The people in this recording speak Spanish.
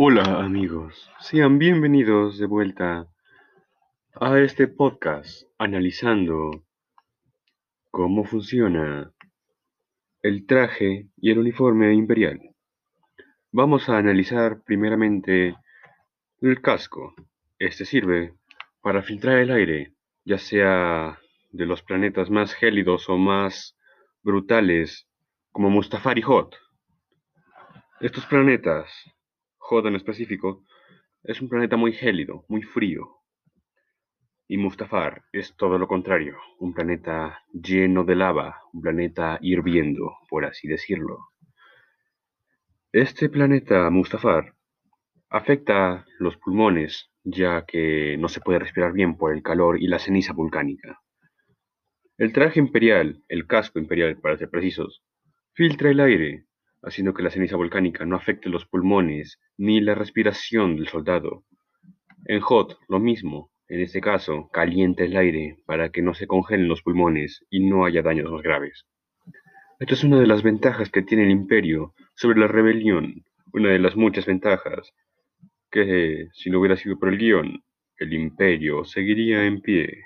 Hola amigos, sean bienvenidos de vuelta a este podcast analizando cómo funciona el traje y el uniforme imperial. Vamos a analizar primeramente el casco. Este sirve para filtrar el aire, ya sea de los planetas más gélidos o más brutales como Mustafar y Hot. Estos planetas Hod en específico, es un planeta muy gélido, muy frío. Y Mustafar es todo lo contrario, un planeta lleno de lava, un planeta hirviendo, por así decirlo. Este planeta Mustafar afecta los pulmones, ya que no se puede respirar bien por el calor y la ceniza volcánica. El traje imperial, el casco imperial para ser precisos, filtra el aire, haciendo que la ceniza volcánica no afecte los pulmones ni la respiración del soldado. En HOT, lo mismo, en este caso, calienta el aire para que no se congelen los pulmones y no haya daños más graves. Esta es una de las ventajas que tiene el Imperio sobre la rebelión, una de las muchas ventajas que si no hubiera sido por el guion, el Imperio seguiría en pie.